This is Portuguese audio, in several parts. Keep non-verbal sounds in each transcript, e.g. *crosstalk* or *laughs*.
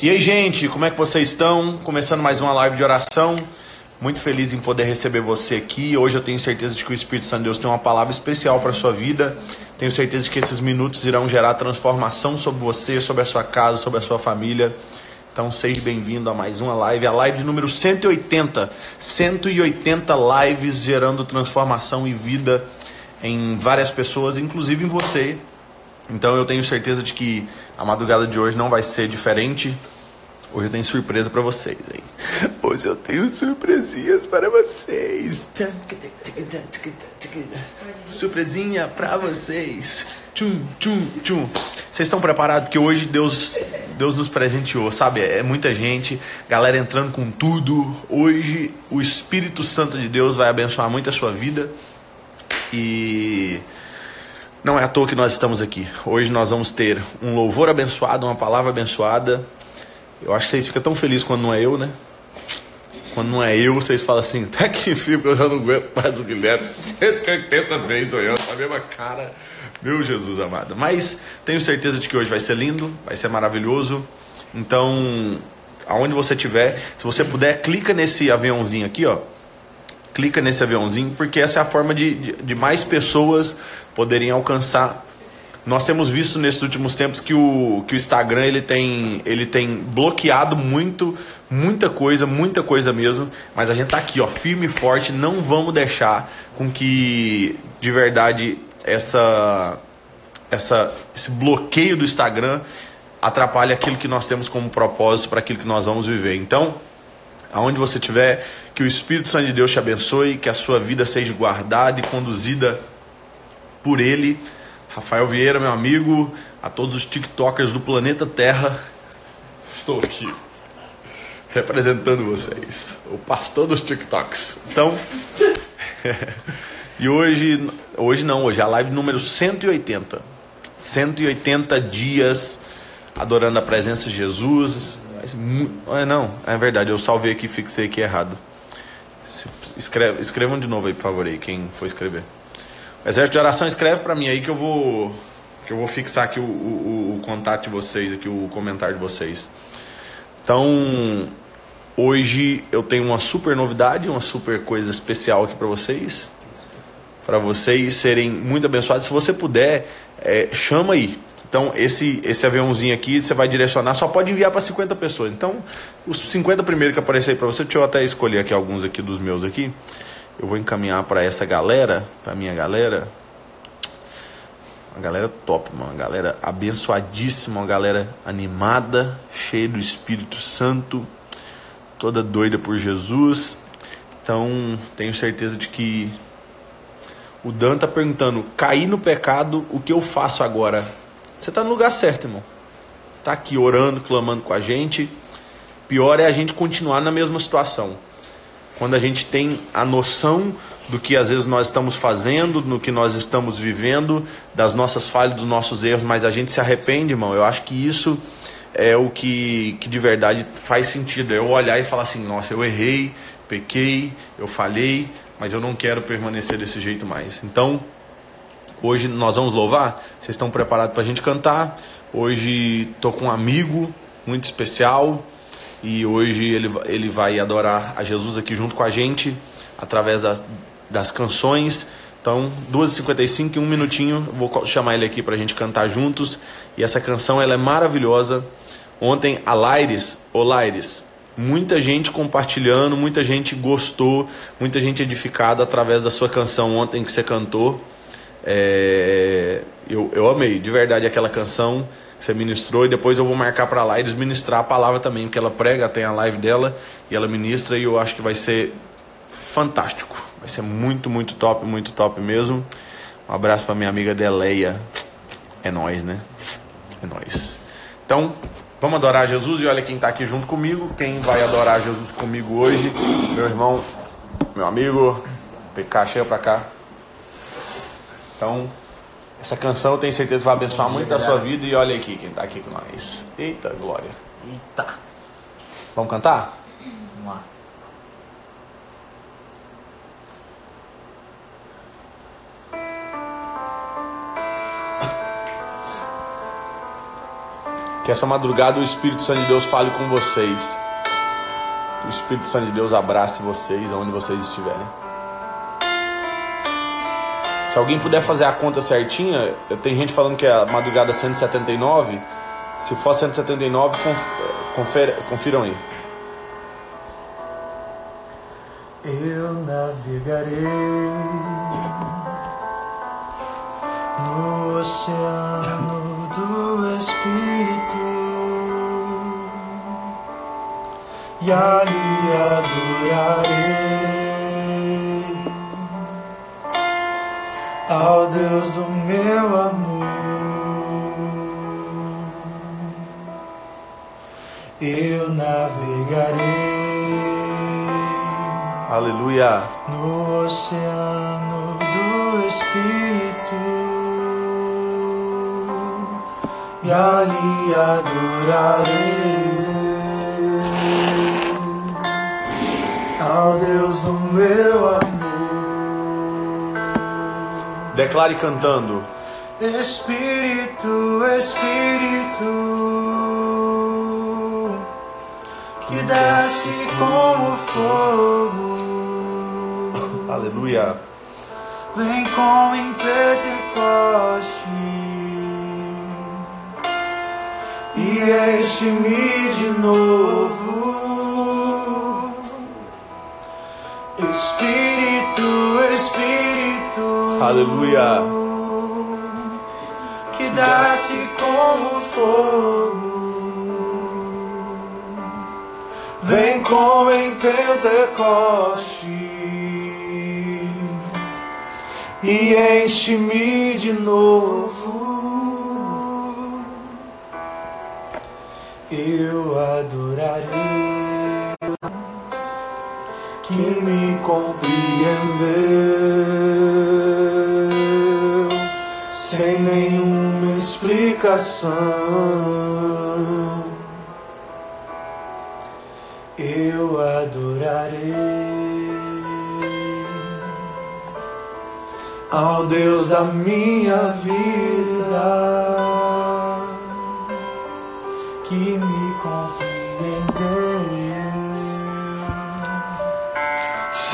E aí, gente, como é que vocês estão? Começando mais uma live de oração. Muito feliz em poder receber você aqui. Hoje eu tenho certeza de que o Espírito Santo de Deus tem uma palavra especial para sua vida. Tenho certeza de que esses minutos irão gerar transformação sobre você, sobre a sua casa, sobre a sua família. Então seja bem-vindo a mais uma live, a live número 180. 180 lives gerando transformação e vida em várias pessoas, inclusive em você. Então eu tenho certeza de que a madrugada de hoje não vai ser diferente. Hoje eu tenho surpresa para vocês, hein? Hoje eu tenho surpresinhas para vocês. Surpresinha para vocês. Tchum, tchum, tchum. Vocês estão preparados? Porque hoje Deus, Deus nos presenteou, sabe? É muita gente, galera entrando com tudo. Hoje o Espírito Santo de Deus vai abençoar muito a sua vida. E não é à toa que nós estamos aqui. Hoje nós vamos ter um louvor abençoado, uma palavra abençoada. Eu acho que vocês ficam tão felizes quando não é eu, né? Quando não é eu, vocês falam assim, *laughs* tá que enfim, eu já não aguento mais o Guilherme *laughs* 180 vezes olhando a mesma cara. Meu Jesus amado. Mas tenho certeza de que hoje vai ser lindo, vai ser maravilhoso. Então, aonde você estiver, se você puder, clica nesse aviãozinho aqui, ó. Clica nesse aviãozinho, porque essa é a forma de, de, de mais pessoas poderem alcançar nós temos visto nesses últimos tempos que o, que o Instagram ele tem, ele tem bloqueado muito, muita coisa, muita coisa mesmo. Mas a gente tá aqui, ó, firme e forte. Não vamos deixar com que de verdade essa, essa, esse bloqueio do Instagram atrapalhe aquilo que nós temos como propósito para aquilo que nós vamos viver. Então, aonde você estiver, que o Espírito Santo de Deus te abençoe, que a sua vida seja guardada e conduzida por Ele Rafael Vieira, meu amigo, a todos os TikTokers do planeta Terra, estou aqui representando vocês, o pastor dos TikToks. Então, *laughs* e hoje, hoje não, hoje é a live número 180. 180 dias adorando a presença de Jesus. É, não, é verdade, eu salvei aqui, fixei aqui errado. Escreve, escrevam de novo aí, por favor, aí, quem for escrever. Exército de oração, escreve para mim aí que eu vou que eu vou fixar aqui o, o, o, contato de vocês, aqui o comentário de vocês. Então, hoje eu tenho uma super novidade, uma super coisa especial aqui para vocês, para vocês serem muito abençoados. Se você puder, é, chama aí. Então, esse, esse aviãozinho aqui, você vai direcionar, só pode enviar para 50 pessoas. Então, os 50 primeiros que aparecer para você, deixa eu até escolher aqui alguns aqui dos meus aqui eu vou encaminhar para essa galera, para minha galera. Uma galera top, mano. Uma galera abençoadíssima, uma galera animada, cheia do Espírito Santo, toda doida por Jesus. Então, tenho certeza de que o Dan tá perguntando: caí no pecado, o que eu faço agora? Você tá no lugar certo, irmão. Tá aqui orando, clamando com a gente. Pior é a gente continuar na mesma situação quando a gente tem a noção do que às vezes nós estamos fazendo, no que nós estamos vivendo, das nossas falhas, dos nossos erros, mas a gente se arrepende, irmão. Eu acho que isso é o que, que de verdade faz sentido. É eu olhar e falar assim: nossa, eu errei, pequei, eu falhei, mas eu não quero permanecer desse jeito mais. Então, hoje nós vamos louvar. Vocês estão preparados para a gente cantar? Hoje estou com um amigo muito especial e hoje ele, ele vai adorar a Jesus aqui junto com a gente, através das, das canções. Então, 2h55 e um minutinho, vou chamar ele aqui para a gente cantar juntos. E essa canção ela é maravilhosa. Ontem, a Laires, ô Laires, muita gente compartilhando, muita gente gostou, muita gente edificada através da sua canção ontem que você cantou. É, eu, eu amei, de verdade, aquela canção você ministrou e depois eu vou marcar para lá eles ministrar a palavra também, que ela prega, tem a live dela e ela ministra e eu acho que vai ser fantástico. Vai ser muito, muito top, muito top mesmo. Um abraço para minha amiga Deleia. É nós, né? É nós. Então, vamos adorar Jesus e olha quem está aqui junto comigo. Quem vai adorar Jesus comigo hoje? Meu irmão, meu amigo, PK, chega para cá. Então, essa canção eu tenho certeza vai abençoar dia, muito galera. a sua vida. E olha aqui quem está aqui com nós. Eita, glória. Eita. Vamos cantar? Vamos lá. Que essa madrugada o Espírito Santo de Deus fale com vocês. Que o Espírito Santo de Deus abrace vocês aonde vocês estiverem. Se alguém puder fazer a conta certinha, tem gente falando que é a madrugada 179. Se for 179, confere, confiram aí. Eu navegarei no oceano do Espírito e ali adorarei ao Deus do meu amor. Eu navegarei. Aleluia. No oceano do Espírito e ali adorarei ao Deus do meu amor. Declare cantando. Espírito, Espírito, que desce como fogo. *laughs* Aleluia. Vem como em Pentecoste e enche-me de novo. Espírito, Espírito. Aleluia. Que desce como fogo. Vem como em Pentecoste e enche-me de novo. Eu adorarei que me compreendeu sem nenhuma explicação. Eu adorarei ao Deus da minha vida que me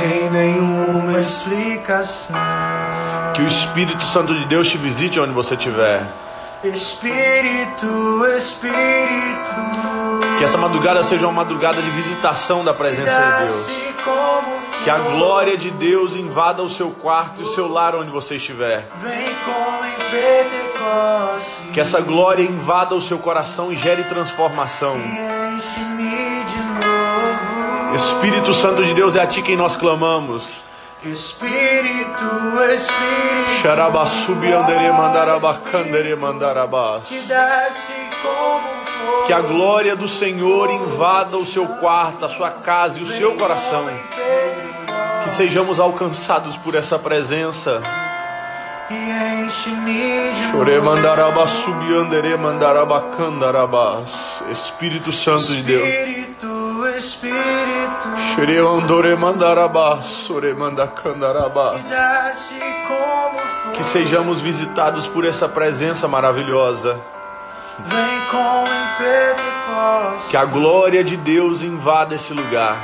sem nenhuma explicação. Que o Espírito Santo de Deus te visite onde você estiver. Espírito, Espírito, Que essa madrugada seja uma madrugada de visitação da presença de Deus. Que a glória de Deus invada o seu quarto e o seu lar onde você estiver. Vem como em Pentecoste Que essa glória invada o seu coração e gere transformação. Espírito Santo de Deus, é a ti quem nós clamamos. Espírito, Espírito, Xarabassubi andere mandarabacandere mandarabás. que desce como fogo. Que a glória do Senhor invada o seu quarto, a sua casa e o seu coração. Que sejamos alcançados por essa presença. Chore mandarabassubi andere mandarabacandarabás. Espírito Santo de Deus. Espírito, que sejamos visitados por essa presença maravilhosa. Vem Pentecoste Que a glória de Deus invada esse lugar.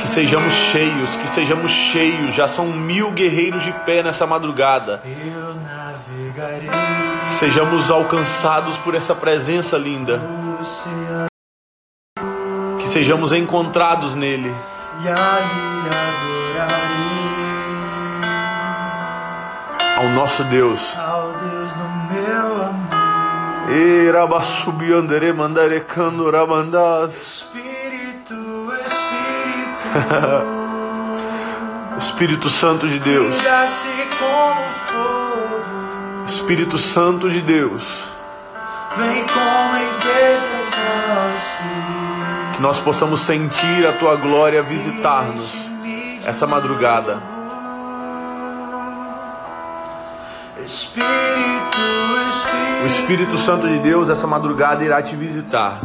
Que sejamos cheios, que sejamos cheios. Já são mil guerreiros de pé nessa madrugada. Eu navegarei Sejamos alcançados por essa presença linda. Sejamos encontrados nele. e ali Ao nosso Deus. ao Deus do meu amor. Irabassubiandere mandare candorabandás. Espírito, Espírito, *laughs* Espírito Santo de Deus. Espírito Santo de Deus. Vem como em nós possamos sentir a tua glória visitar-nos essa madrugada. O Espírito Santo de Deus, essa madrugada, irá te visitar.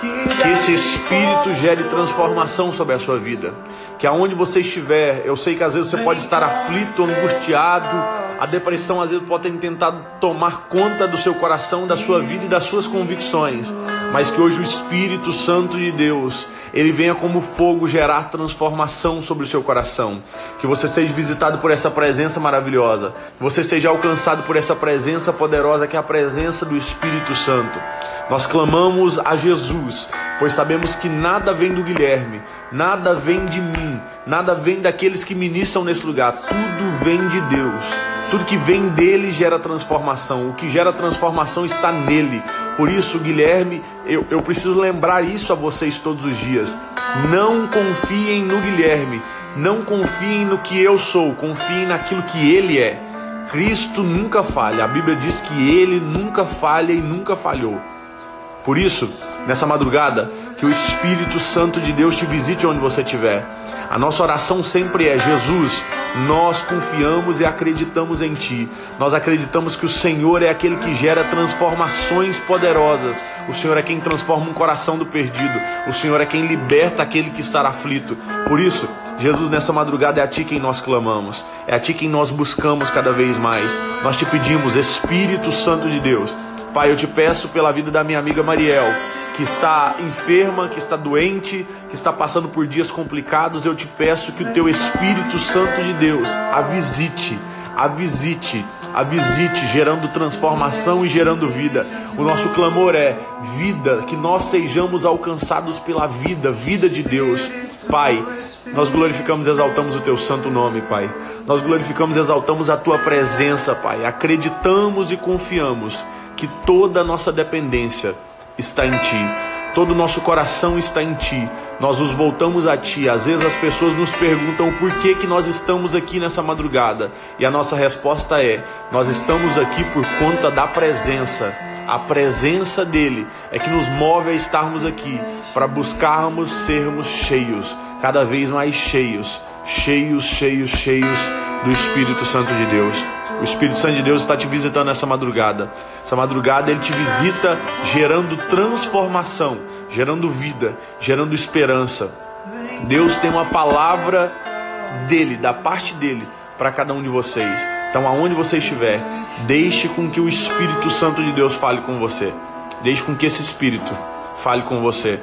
Que esse Espírito gere transformação sobre a sua vida. que aonde você estiver, eu sei que às vezes você pode estar aflito, angustiado, a depressão às vezes pode ter tentado tomar conta do seu coração, da sua vida e das suas convicções, mas que hoje o Espírito Santo de Deus, ele venha como fogo gerar transformação sobre o seu coração, que você seja visitado por essa presença maravilhosa, que você seja alcançado por essa presença poderosa que é a presença do Espírito Santo. Nós clamamos a Jesus, pois sabemos que nada vem do Guilherme, nada vem de mim, nada vem daqueles que ministram nesse lugar, tudo vem de Deus. Tudo que vem dele gera transformação. O que gera transformação está nele. Por isso, Guilherme, eu, eu preciso lembrar isso a vocês todos os dias. Não confiem no Guilherme. Não confiem no que eu sou. Confiem naquilo que ele é. Cristo nunca falha. A Bíblia diz que ele nunca falha e nunca falhou. Por isso, nessa madrugada, que o Espírito Santo de Deus te visite onde você estiver. A nossa oração sempre é: Jesus, nós confiamos e acreditamos em Ti. Nós acreditamos que o Senhor é aquele que gera transformações poderosas. O Senhor é quem transforma um coração do perdido. O Senhor é quem liberta aquele que está aflito. Por isso, Jesus, nessa madrugada é a Ti quem nós clamamos, é a Ti quem nós buscamos cada vez mais. Nós te pedimos, Espírito Santo de Deus Pai, eu te peço pela vida da minha amiga Mariel, que está enferma, que está doente, que está passando por dias complicados. Eu te peço que o teu Espírito Santo de Deus a visite, a visite, a visite, gerando transformação e gerando vida. O nosso clamor é vida, que nós sejamos alcançados pela vida, vida de Deus. Pai, nós glorificamos e exaltamos o teu santo nome, Pai. Nós glorificamos e exaltamos a tua presença, Pai. Acreditamos e confiamos que toda a nossa dependência está em Ti, todo o nosso coração está em Ti. Nós nos voltamos a Ti. Às vezes as pessoas nos perguntam por que, que nós estamos aqui nessa madrugada, e a nossa resposta é: nós estamos aqui por conta da presença. A presença dele é que nos move a estarmos aqui para buscarmos sermos cheios, cada vez mais cheios, cheios, cheios, cheios do Espírito Santo de Deus. O Espírito Santo de Deus está te visitando nessa madrugada. Essa madrugada ele te visita gerando transformação, gerando vida, gerando esperança. Deus tem uma palavra dele, da parte dele, para cada um de vocês. Então, aonde você estiver, deixe com que o Espírito Santo de Deus fale com você. Deixe com que esse Espírito fale com você.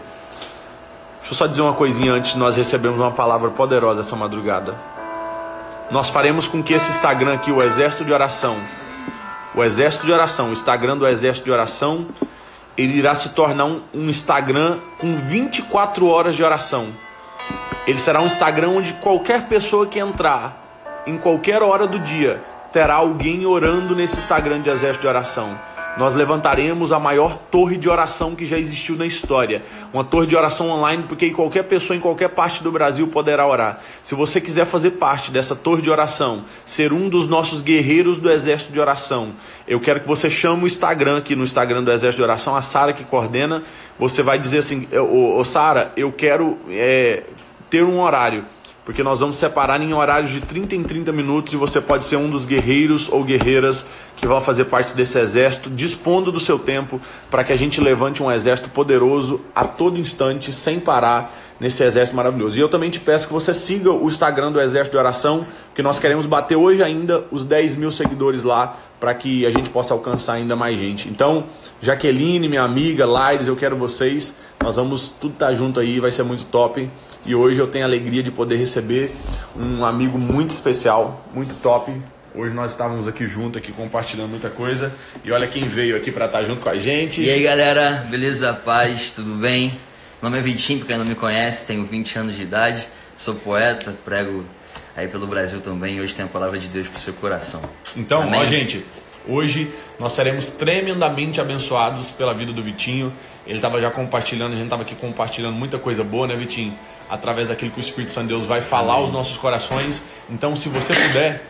Deixa eu só dizer uma coisinha antes nós recebermos uma palavra poderosa essa madrugada nós faremos com que esse Instagram aqui, o Exército de Oração, o Exército de Oração, o Instagram do Exército de Oração, ele irá se tornar um, um Instagram com 24 horas de oração. Ele será um Instagram onde qualquer pessoa que entrar, em qualquer hora do dia, terá alguém orando nesse Instagram de Exército de Oração nós levantaremos a maior torre de oração que já existiu na história. Uma torre de oração online, porque qualquer pessoa em qualquer parte do Brasil poderá orar. Se você quiser fazer parte dessa torre de oração, ser um dos nossos guerreiros do exército de oração, eu quero que você chame o Instagram aqui no Instagram do exército de oração, a Sara que coordena. Você vai dizer assim: Ô, ô Sara, eu quero é, ter um horário porque nós vamos separar em horários de 30 em 30 minutos e você pode ser um dos guerreiros ou guerreiras que vão fazer parte desse exército, dispondo do seu tempo para que a gente levante um exército poderoso a todo instante, sem parar nesse exército maravilhoso. E eu também te peço que você siga o Instagram do Exército de Oração, que nós queremos bater hoje ainda os 10 mil seguidores lá, para que a gente possa alcançar ainda mais gente. Então, Jaqueline, minha amiga, Laires, eu quero vocês. Nós vamos tudo estar tá junto aí, vai ser muito top. E hoje eu tenho a alegria de poder receber um amigo muito especial, muito top. Hoje nós estávamos aqui juntos, aqui compartilhando muita coisa. E olha quem veio aqui para estar tá junto com a gente. E aí galera, beleza? Paz, tudo bem? Meu nome é Vitinho, para quem não me conhece, tenho 20 anos de idade, sou poeta, prego aí pelo Brasil também. E hoje tenho a palavra de Deus para o seu coração. Então, Amém? ó, gente, hoje nós seremos tremendamente abençoados pela vida do Vitinho. Ele estava já compartilhando, a gente estava aqui compartilhando muita coisa boa, né, Vitinho? através daquilo que o Espírito Santo de Deus vai falar aos nossos corações. Então, se você puder,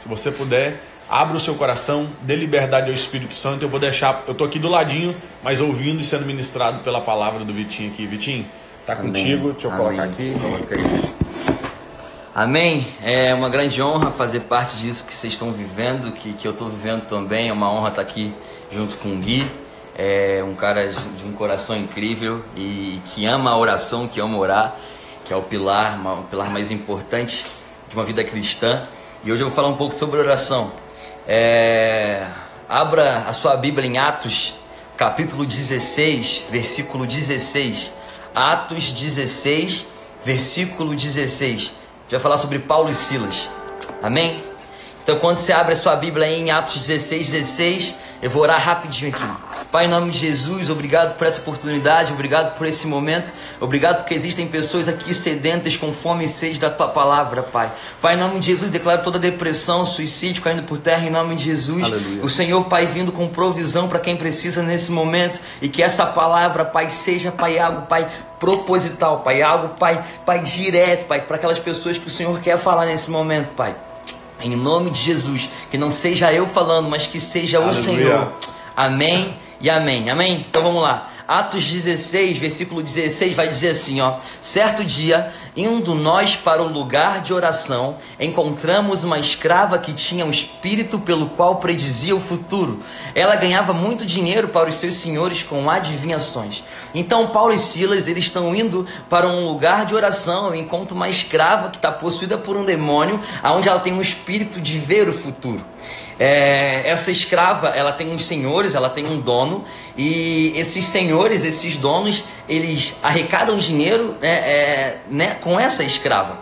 se você puder, abra o seu coração, dê liberdade ao Espírito Santo. Eu vou deixar, eu tô aqui do ladinho, mas ouvindo e sendo ministrado pela palavra do Vitinho aqui. Vitinho, tá Amém. contigo. Deixa eu Amém. colocar aqui. Amém. É uma grande honra fazer parte disso que vocês estão vivendo, que, que eu estou vivendo também. É uma honra estar aqui junto com o Gui. É um cara de um coração incrível e que ama a oração, que ama orar que é o pilar, o pilar mais importante de uma vida cristã. E hoje eu vou falar um pouco sobre oração. É... Abra a sua Bíblia em Atos, capítulo 16, versículo 16. Atos 16, versículo 16. Vai falar sobre Paulo e Silas. Amém? Então, quando você abre a sua Bíblia em Atos 16, 16, eu vou orar rapidinho aqui. Pai, em nome de Jesus, obrigado por essa oportunidade, obrigado por esse momento, obrigado porque existem pessoas aqui sedentas com fome e sede da tua palavra, Pai. Pai, em nome de Jesus, declaro toda depressão, suicídio caindo por terra, em nome de Jesus. Aleluia. O Senhor, Pai, vindo com provisão para quem precisa nesse momento e que essa palavra, Pai, seja, Pai, algo, Pai, proposital, Pai, algo, Pai, Pai, direto, Pai, para aquelas pessoas que o Senhor quer falar nesse momento, Pai. Em nome de Jesus, que não seja eu falando, mas que seja o Aleluia. Senhor. Amém e amém. Amém? Então vamos lá. Atos 16, versículo 16 vai dizer assim, ó: Certo dia, indo nós para o lugar de oração, encontramos uma escrava que tinha um espírito pelo qual predizia o futuro. Ela ganhava muito dinheiro para os seus senhores com adivinhações. Então Paulo e Silas, eles estão indo para um lugar de oração, encontram uma escrava que está possuída por um demônio, aonde ela tem um espírito de ver o futuro. É, essa escrava, ela tem uns senhores, ela tem um dono, e esses senhores, esses donos, eles arrecadam dinheiro né, é, né, com essa escrava.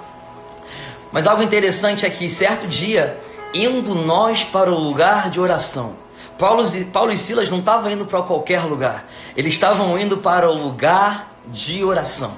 Mas algo interessante é que certo dia, indo nós para o lugar de oração, Paulo, e- Paulo e Silas não estavam indo para qualquer lugar, eles estavam indo para o lugar de oração.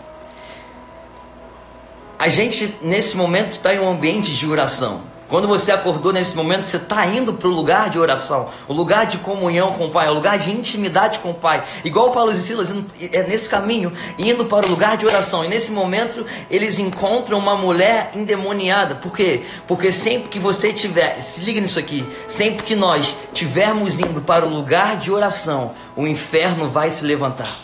A gente, nesse momento, está em um ambiente de oração. Quando você acordou nesse momento, você está indo para o lugar de oração, o lugar de comunhão com o Pai, o lugar de intimidade com o Pai. Igual Paulo e Silas, é nesse caminho, indo para o lugar de oração. E nesse momento, eles encontram uma mulher endemoniada. Por quê? Porque sempre que você tiver, se liga nisso aqui, sempre que nós tivermos indo para o lugar de oração, o inferno vai se levantar.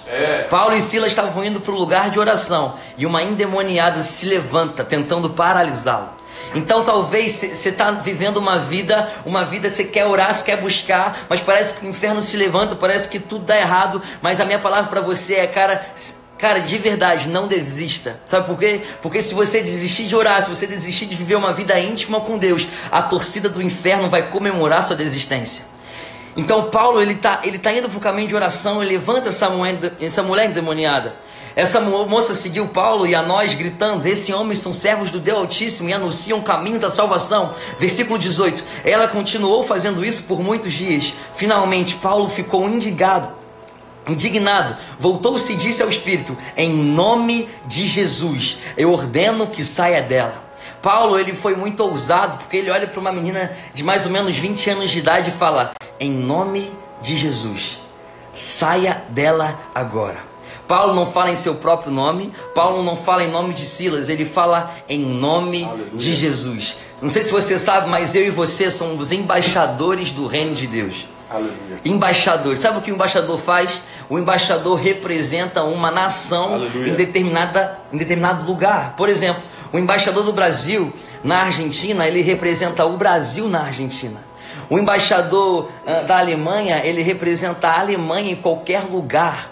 Paulo e Silas estavam indo para o lugar de oração e uma endemoniada se levanta tentando paralisá-lo. Então talvez você está vivendo uma vida, uma vida que você quer orar, você quer buscar, mas parece que o inferno se levanta, parece que tudo dá errado. Mas a minha palavra para você é, cara, Cara, de verdade, não desista. Sabe por quê? Porque se você desistir de orar, se você desistir de viver uma vida íntima com Deus, a torcida do inferno vai comemorar sua desistência. Então Paulo ele tá, ele tá indo para o caminho de oração, ele levanta essa mulher, essa mulher endemoniada. Essa mo- moça seguiu Paulo e a nós gritando: Esses homens são servos do Deus Altíssimo e anunciam o caminho da salvação. Versículo 18. Ela continuou fazendo isso por muitos dias. Finalmente, Paulo ficou indigado, indignado. Voltou-se e disse ao Espírito: Em nome de Jesus, eu ordeno que saia dela. Paulo ele foi muito ousado porque ele olha para uma menina de mais ou menos 20 anos de idade e fala: Em nome de Jesus, saia dela agora. Paulo não fala em seu próprio nome, Paulo não fala em nome de Silas, ele fala em nome de Jesus. Não sei se você sabe, mas eu e você somos embaixadores do reino de Deus. Aleluia. Embaixador. Sabe o que o embaixador faz? O embaixador representa uma nação Aleluia. em, determinada, em determinado lugar. Por exemplo, o embaixador do Brasil na Argentina, ele representa o Brasil na Argentina. O embaixador ah, da Alemanha, ele representa a Alemanha em qualquer lugar.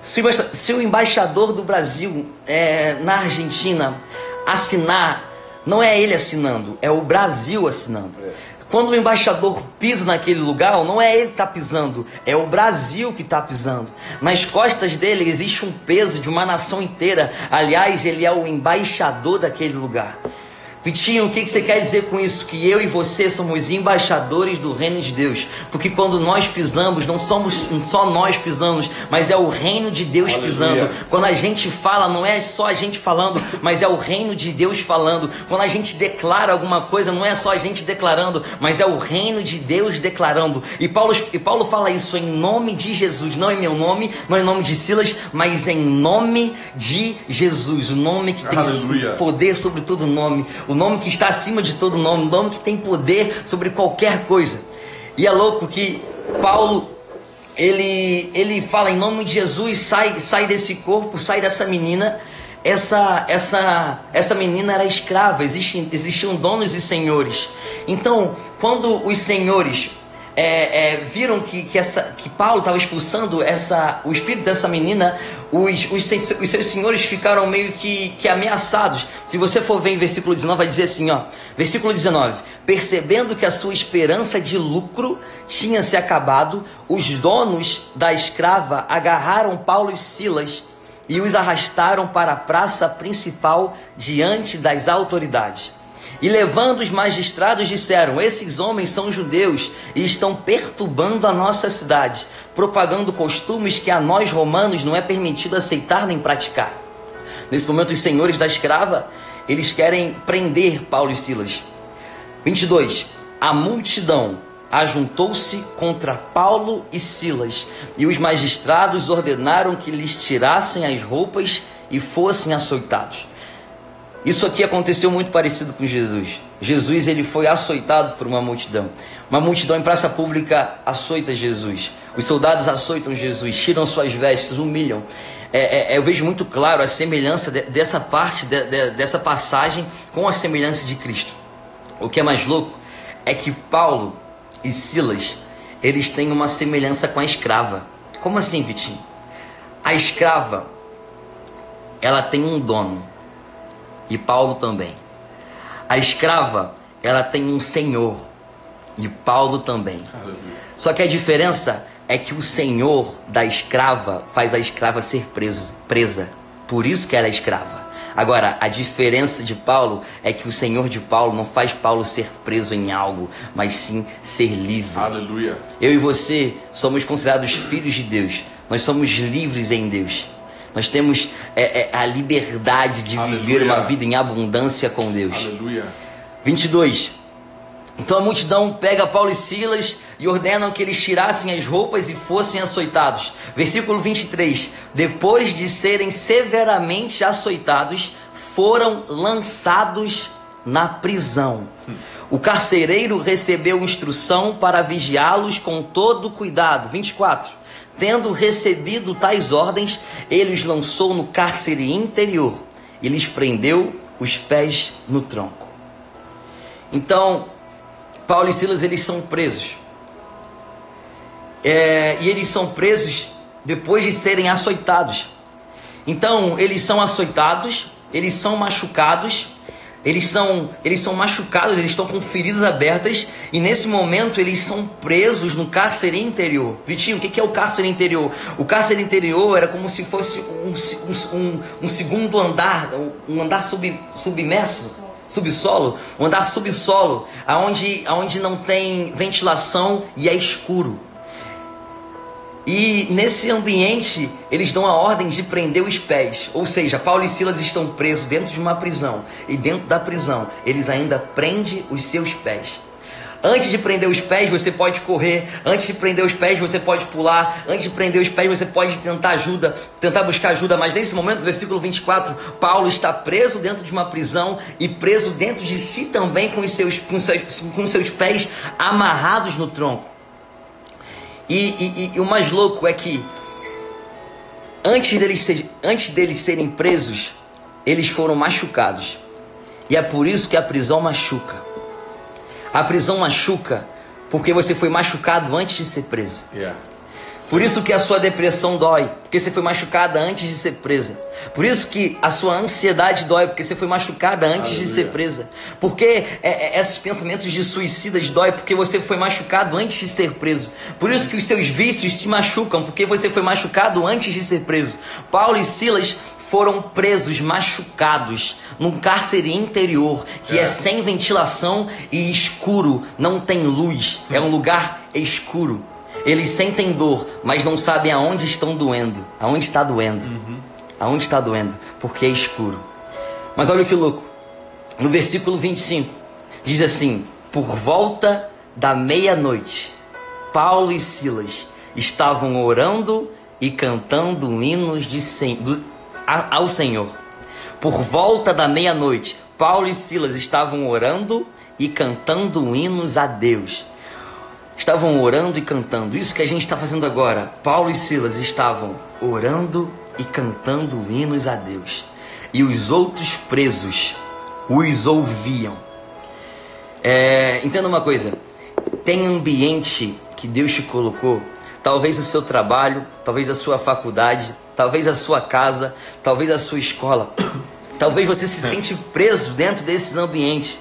Se o, embaixador do Brasil é, na Argentina assinar, não é ele assinando, é o Brasil assinando. Quando o embaixador pisa naquele lugar, não é ele que está pisando, é o Brasil que está pisando. Nas costas dele existe um peso de uma nação inteira. Aliás, ele é o embaixador daquele lugar. Vitinho, o que você quer dizer com isso? Que eu e você somos embaixadores do reino de Deus. Porque quando nós pisamos, não somos só nós pisamos, mas é o reino de Deus Aleluia. pisando. Quando a gente fala, não é só a gente falando, mas é o reino de Deus falando. Quando a gente declara alguma coisa, não é só a gente declarando, mas é o reino de Deus declarando. E Paulo, e Paulo fala isso em nome de Jesus, não em meu nome, não em nome de Silas, mas em nome de Jesus, o nome que tem Aleluia. poder sobre todo nome, o nome que está acima de todo nome, o nome que tem poder sobre qualquer coisa. E é louco que Paulo ele ele fala em nome de Jesus, sai sai desse corpo, sai dessa menina. Essa essa essa menina era escrava, existiam existiam donos e senhores. Então, quando os senhores é, é, viram que, que, essa, que Paulo estava expulsando essa, o espírito dessa menina, os, os, seus- os seus senhores ficaram meio que, que ameaçados. Se você for ver em versículo 19, vai dizer assim: ó, versículo 19: Percebendo que a sua esperança de lucro tinha se acabado, os donos da escrava agarraram Paulo e Silas e os arrastaram para a praça principal diante das autoridades. E levando os magistrados, disseram: Esses homens são judeus e estão perturbando a nossa cidade, propagando costumes que a nós romanos não é permitido aceitar nem praticar. Nesse momento, os senhores da escrava, eles querem prender Paulo e Silas. 22. A multidão ajuntou-se contra Paulo e Silas, e os magistrados ordenaram que lhes tirassem as roupas e fossem açoitados. Isso aqui aconteceu muito parecido com Jesus. Jesus ele foi açoitado por uma multidão. Uma multidão em praça pública açoita Jesus. Os soldados açoitam Jesus, tiram suas vestes, humilham. É, é, eu vejo muito claro a semelhança de- dessa parte, de- de- dessa passagem com a semelhança de Cristo. O que é mais louco é que Paulo e Silas, eles têm uma semelhança com a escrava. Como assim, Vitinho? A escrava, ela tem um dono. E Paulo também. A escrava, ela tem um senhor. E Paulo também. Só que a diferença é que o senhor da escrava faz a escrava ser preso, presa. Por isso que ela é escrava. Agora, a diferença de Paulo é que o senhor de Paulo não faz Paulo ser preso em algo, mas sim ser livre. Aleluia. Eu e você somos considerados filhos de Deus. Nós somos livres em Deus. Nós temos é, é, a liberdade de viver Aleluia. uma vida em abundância com Deus. Aleluia. 22. Então a multidão pega Paulo e Silas e ordenam que eles tirassem as roupas e fossem açoitados. Versículo 23. Depois de serem severamente açoitados, foram lançados na prisão. O carcereiro recebeu instrução para vigiá-los com todo cuidado. 24. Tendo recebido tais ordens, ele os lançou no cárcere interior e lhes prendeu os pés no tronco. Então, Paulo e Silas eles são presos. É, e eles são presos depois de serem açoitados. Então, eles são açoitados, eles são machucados, eles são, eles são machucados, eles estão com feridas abertas e nesse momento eles são presos no cárcere interior. Vitinho, o que é o cárcere interior? O cárcere interior era como se fosse um, um, um segundo andar, um andar sub, submerso subsolo, um andar subsolo, aonde, aonde não tem ventilação e é escuro. E nesse ambiente, eles dão a ordem de prender os pés. Ou seja, Paulo e Silas estão presos dentro de uma prisão. E dentro da prisão, eles ainda prendem os seus pés. Antes de prender os pés, você pode correr. Antes de prender os pés, você pode pular. Antes de prender os pés, você pode tentar ajuda, tentar buscar ajuda. Mas nesse momento, versículo 24, Paulo está preso dentro de uma prisão e preso dentro de si também com os seus, com seus, com seus pés amarrados no tronco. E, e, e o mais louco é que antes deles, ser, antes deles serem presos, eles foram machucados. E é por isso que a prisão machuca. A prisão machuca porque você foi machucado antes de ser preso. Yeah. Por isso que a sua depressão dói, porque você foi machucada antes de ser presa. Por isso que a sua ansiedade dói, porque você foi machucada antes de ser Aleluia. presa. Porque é, é, esses pensamentos de suicidas dói, porque você foi machucado antes de ser preso. Por isso que os seus vícios se machucam, porque você foi machucado antes de ser preso. Paulo e Silas foram presos, machucados, num cárcere interior que é, É. sem ventilação e escuro, não tem luz, é um lugar escuro. Eles sentem dor, mas não sabem aonde estão doendo. Aonde está doendo? Aonde está doendo? Porque é escuro. Mas olha que louco. No versículo 25, diz assim: Por volta da meia-noite, Paulo e Silas estavam orando e cantando hinos de do- a- ao Senhor. Por volta da meia-noite, Paulo e Silas estavam orando e cantando hinos a Deus. Estavam orando e cantando. Isso que a gente está fazendo agora. Paulo e Silas estavam orando e cantando hinos a Deus. E os outros presos os ouviam. É, entenda uma coisa: tem ambiente que Deus te colocou, talvez o seu trabalho, talvez a sua faculdade, talvez a sua casa, talvez a sua escola, *coughs* talvez você se sente preso dentro desses ambientes.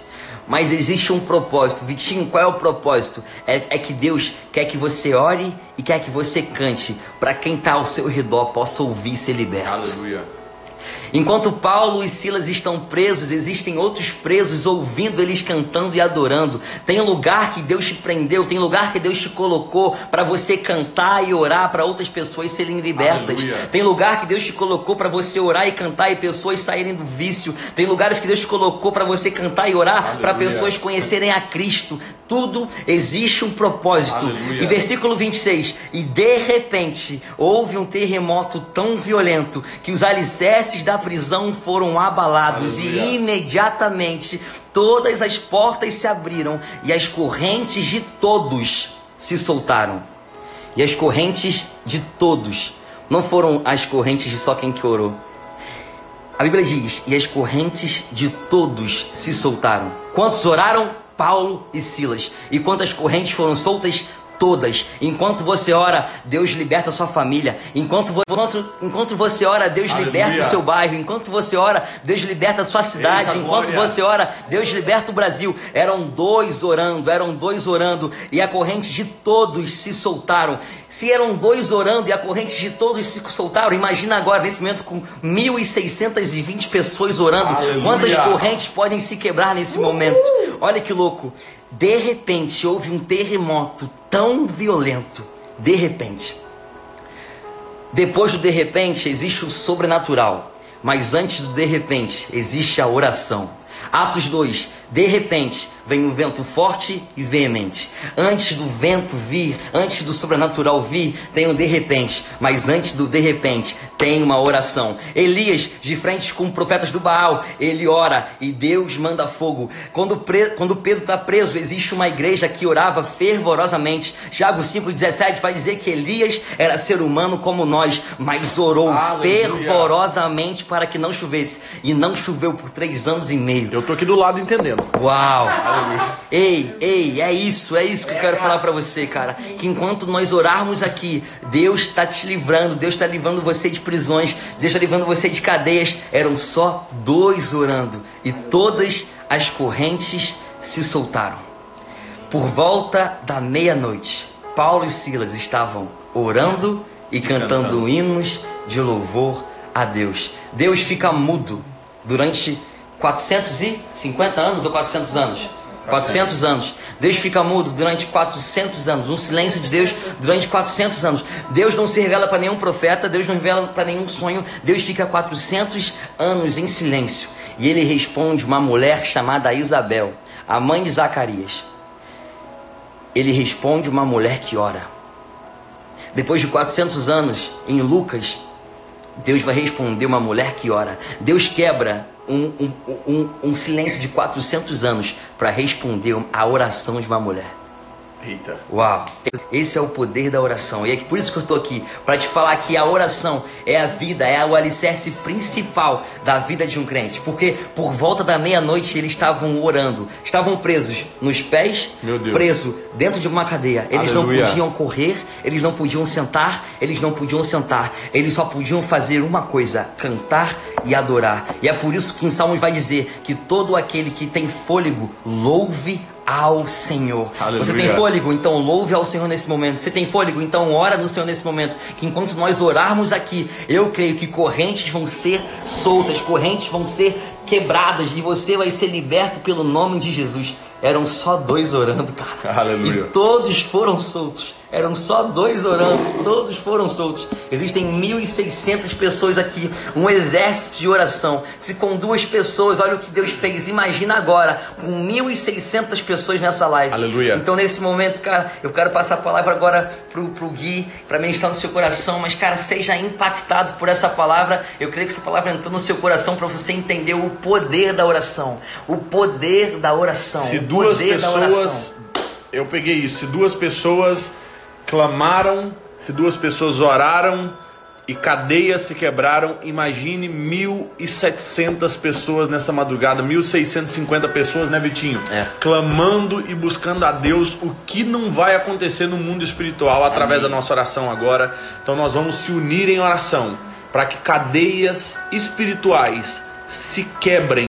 Mas existe um propósito. Vitinho, qual é o propósito? É, é que Deus quer que você ore e quer que você cante para quem está ao seu redor possa ouvir e ser liberto. Aleluia. Enquanto Paulo e Silas estão presos, existem outros presos ouvindo eles cantando e adorando. Tem lugar que Deus te prendeu, tem lugar que Deus te colocou para você cantar e orar para outras pessoas serem libertas. Aleluia. Tem lugar que Deus te colocou para você orar e cantar e pessoas saírem do vício. Tem lugares que Deus te colocou para você cantar e orar para pessoas conhecerem a Cristo. Tudo existe um propósito. Aleluia. E versículo 26. E de repente houve um terremoto tão violento que os alicerces da prisão foram abalados Aleluia. e imediatamente todas as portas se abriram e as correntes de todos se soltaram. E as correntes de todos não foram as correntes de só quem que orou. A Bíblia diz: e as correntes de todos se soltaram. Quantos oraram? Paulo e Silas. E quantas correntes foram soltas? Todas. Enquanto você ora, Deus liberta a sua família. Enquanto, vo- enquanto, enquanto você ora, Deus Aleluia. liberta o seu bairro. Enquanto você ora, Deus liberta a sua cidade. Eita, Enquanto glória. você ora, Deus liberta o Brasil. Eram dois orando, eram dois orando, e a corrente de todos se soltaram. Se eram dois orando e a corrente de todos se soltaram, imagina agora, nesse momento, com 1.620 pessoas orando, Aleluia. quantas correntes podem se quebrar nesse momento? Olha que louco. De repente houve um terremoto tão violento. De repente. Depois do de repente existe o sobrenatural, mas antes do de repente existe a oração. Atos 2, de repente vem um vento forte e veemente. Antes do vento vir, antes do sobrenatural vir, tem um de repente, mas antes do de repente tem uma oração. Elias, de frente com profetas do Baal, ele ora e Deus manda fogo. Quando, pre- quando Pedro está preso, existe uma igreja que orava fervorosamente. Tiago 5,17 vai dizer que Elias era ser humano como nós, mas orou Aleluia. fervorosamente para que não chovesse. E não choveu por três anos e meio. Eu tô aqui do lado entendendo. Uau! Ei, ei, é isso, é isso que eu quero falar pra você, cara. Que enquanto nós orarmos aqui, Deus está te livrando, Deus está livrando você de prisões, Deus está livrando você de cadeias. Eram só dois orando e todas as correntes se soltaram. Por volta da meia-noite, Paulo e Silas estavam orando e cantando cantando. hinos de louvor a Deus. Deus fica mudo durante 450 anos ou 400 anos? 400 anos. Deus fica mudo durante 400 anos. Um silêncio de Deus durante 400 anos. Deus não se revela para nenhum profeta, Deus não revela para nenhum sonho. Deus fica 400 anos em silêncio. E ele responde uma mulher chamada Isabel, a mãe de Zacarias. Ele responde uma mulher que ora. Depois de 400 anos, em Lucas, Deus vai responder uma mulher que ora. Deus quebra um, um, um, um silêncio de 400 anos para responder a oração de uma mulher. Eita. Uau! Esse é o poder da oração. E é por isso que eu estou aqui, para te falar que a oração é a vida, é o alicerce principal da vida de um crente. Porque por volta da meia-noite eles estavam orando, estavam presos nos pés, preso dentro de uma cadeia. Eles Aleluia. não podiam correr, eles não podiam sentar, eles não podiam sentar. Eles só podiam fazer uma coisa: cantar e adorar. E é por isso que em Salmos vai dizer que todo aquele que tem fôlego louve ao Senhor. Aleluia. Você tem fôlego, então louve ao Senhor nesse momento. Você tem fôlego, então ora no Senhor nesse momento. Que enquanto nós orarmos aqui, eu creio que correntes vão ser soltas, correntes vão ser quebradas e você vai ser liberto pelo nome de Jesus. Eram só dois orando, cara. Aleluia. E todos foram soltos. Eram só dois orando, todos foram soltos. Existem 1.600 pessoas aqui, um exército de oração. Se com duas pessoas, olha o que Deus fez. Imagina agora, com 1.600 pessoas nessa live. Aleluia. Então, nesse momento, cara, eu quero passar a palavra agora pro, pro Gui, para ministrar no seu coração. Mas, cara, seja impactado por essa palavra. Eu creio que essa palavra entrou no seu coração para você entender o poder da oração. O poder da oração. Se o duas poder da oração. pessoas. Eu peguei isso. Se duas pessoas clamaram, se duas pessoas oraram, e cadeias se quebraram. Imagine 1.700 pessoas nessa madrugada, 1.650 pessoas, né, Vitinho? É. Clamando e buscando a Deus o que não vai acontecer no mundo espiritual através da nossa oração agora. Então nós vamos se unir em oração para que cadeias espirituais se quebrem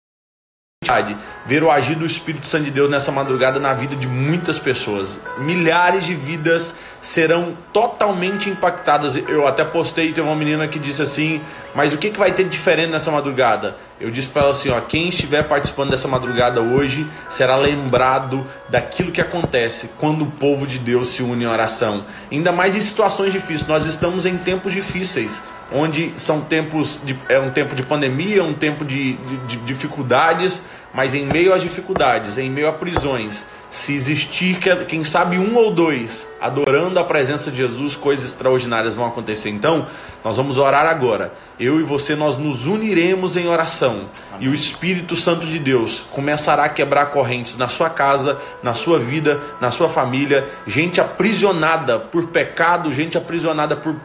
ver o agir do Espírito Santo de Deus nessa madrugada na vida de muitas pessoas. Milhares de vidas serão totalmente impactadas. Eu até postei, tem uma menina que disse assim: Mas o que, que vai ter de diferente nessa madrugada? Eu disse para ela assim: ó, quem estiver participando dessa madrugada hoje será lembrado daquilo que acontece quando o povo de Deus se une em oração. Ainda mais em situações difíceis. Nós estamos em tempos difíceis onde são tempos de, é um tempo de pandemia, um tempo de, de, de, dificuldades, mas em meio às dificuldades, em meio a prisões, se existir quem sabe um ou dois adorando a presença de Jesus, coisas extraordinárias vão acontecer. Então, nós vamos orar agora. Eu e você nós nos uniremos em oração Amém. e o Espírito Santo de Deus começará a quebrar correntes na sua casa, na sua vida, na sua família, gente aprisionada por pecado, gente aprisionada por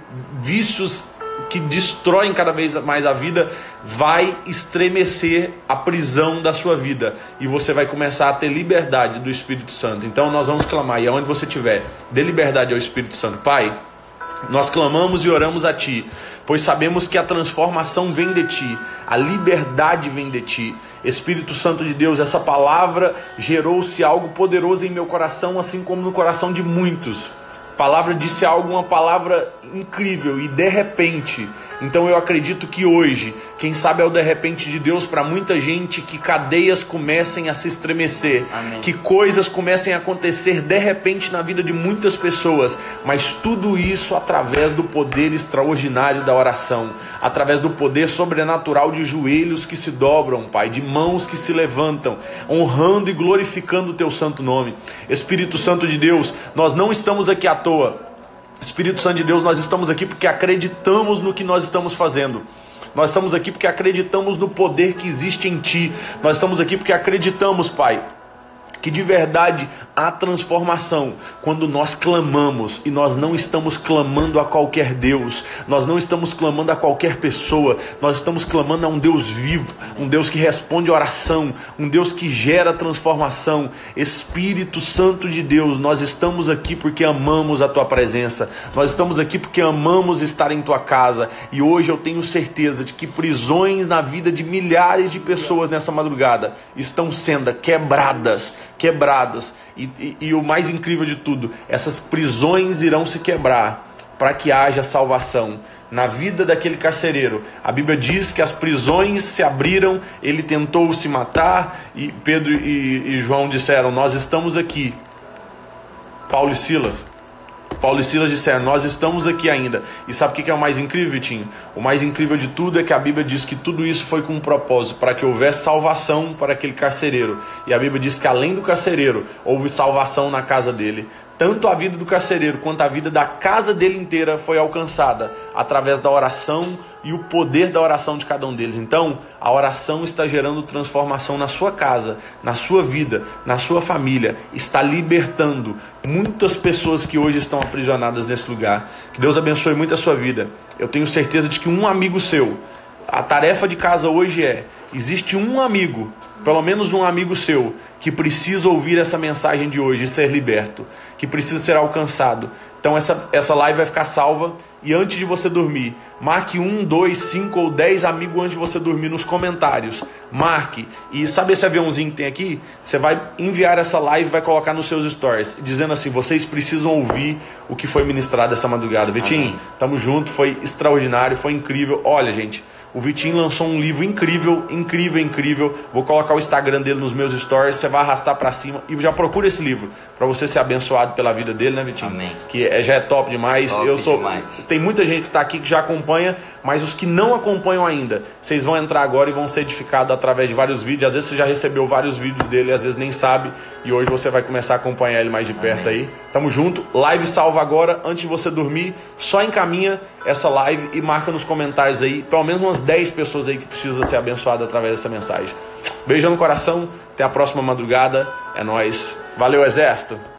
vícios que destroem cada vez mais a vida, vai estremecer a prisão da sua vida e você vai começar a ter liberdade do Espírito Santo. Então nós vamos clamar e aonde você estiver, dê liberdade ao Espírito Santo. Pai, nós clamamos e oramos a Ti, pois sabemos que a transformação vem de Ti, a liberdade vem de Ti. Espírito Santo de Deus, essa palavra gerou-se algo poderoso em meu coração, assim como no coração de muitos. A palavra disse algo, uma palavra incrível e de repente. Então eu acredito que hoje, quem sabe é o de repente de Deus para muita gente, que cadeias comecem a se estremecer, Amém. que coisas comecem a acontecer de repente na vida de muitas pessoas, mas tudo isso através do poder extraordinário da oração, através do poder sobrenatural de joelhos que se dobram, Pai, de mãos que se levantam, honrando e glorificando o teu santo nome. Espírito Santo de Deus, nós não estamos aqui à toa. Espírito Santo de Deus, nós estamos aqui porque acreditamos no que nós estamos fazendo. Nós estamos aqui porque acreditamos no poder que existe em Ti. Nós estamos aqui porque acreditamos, Pai, que de verdade há transformação. Quando nós clamamos e nós não estamos clamando a qualquer Deus, nós não estamos clamando a qualquer pessoa, nós estamos clamando a um Deus vivo, um Deus que responde oração, um Deus que gera transformação. Espírito Santo de Deus, nós estamos aqui porque amamos a tua presença, nós estamos aqui porque amamos estar em tua casa. E hoje eu tenho certeza de que prisões na vida de milhares de pessoas nessa madrugada estão sendo quebradas quebradas. E, e, e o mais incrível de tudo, essas prisões irão se quebrar para que haja salvação na vida daquele carcereiro. A Bíblia diz que as prisões se abriram, ele tentou se matar e Pedro e, e João disseram: Nós estamos aqui. Paulo e Silas, Paulo e Silas disseram: Nós estamos aqui ainda. E sabe o que é o mais incrível, Vitinho? O mais incrível de tudo é que a Bíblia diz que tudo isso foi com um propósito, para que houvesse salvação para aquele carcereiro. E a Bíblia diz que além do carcereiro, houve salvação na casa dele. Tanto a vida do carcereiro quanto a vida da casa dele inteira foi alcançada através da oração e o poder da oração de cada um deles. Então, a oração está gerando transformação na sua casa, na sua vida, na sua família, está libertando muitas pessoas que hoje estão aprisionadas nesse lugar. Que Deus abençoe muito a sua vida. Eu tenho certeza de que um amigo seu, a tarefa de casa hoje é: existe um amigo, pelo menos um amigo seu, que precisa ouvir essa mensagem de hoje e ser liberto, que precisa ser alcançado. Então essa, essa live vai ficar salva e antes de você dormir, marque um, dois, cinco ou dez amigos antes de você dormir nos comentários. Marque e sabe esse aviãozinho que tem aqui? Você vai enviar essa live, vai colocar nos seus stories, dizendo assim: vocês precisam ouvir o que foi ministrado essa madrugada. Vitinho, tamo junto, foi extraordinário, foi incrível. Olha, gente. O Vitinho lançou um livro incrível, incrível, incrível. Vou colocar o Instagram dele nos meus stories. Você vai arrastar para cima e já procura esse livro para você ser abençoado pela vida dele, né, Vitinho? Amém. Que é, já é top demais. Top Eu sou. demais. Tem muita gente que está aqui que já acompanha, mas os que não acompanham ainda, vocês vão entrar agora e vão ser edificados através de vários vídeos. Às vezes você já recebeu vários vídeos dele, às vezes nem sabe. E hoje você vai começar a acompanhar ele mais de perto Amém. aí. Tamo junto. Live salva agora. Antes de você dormir, só encaminha essa live e marca nos comentários aí, pelo menos umas 10 pessoas aí que precisam ser abençoadas através dessa mensagem. Beijão no coração, até a próxima madrugada, é nós. Valeu, exército!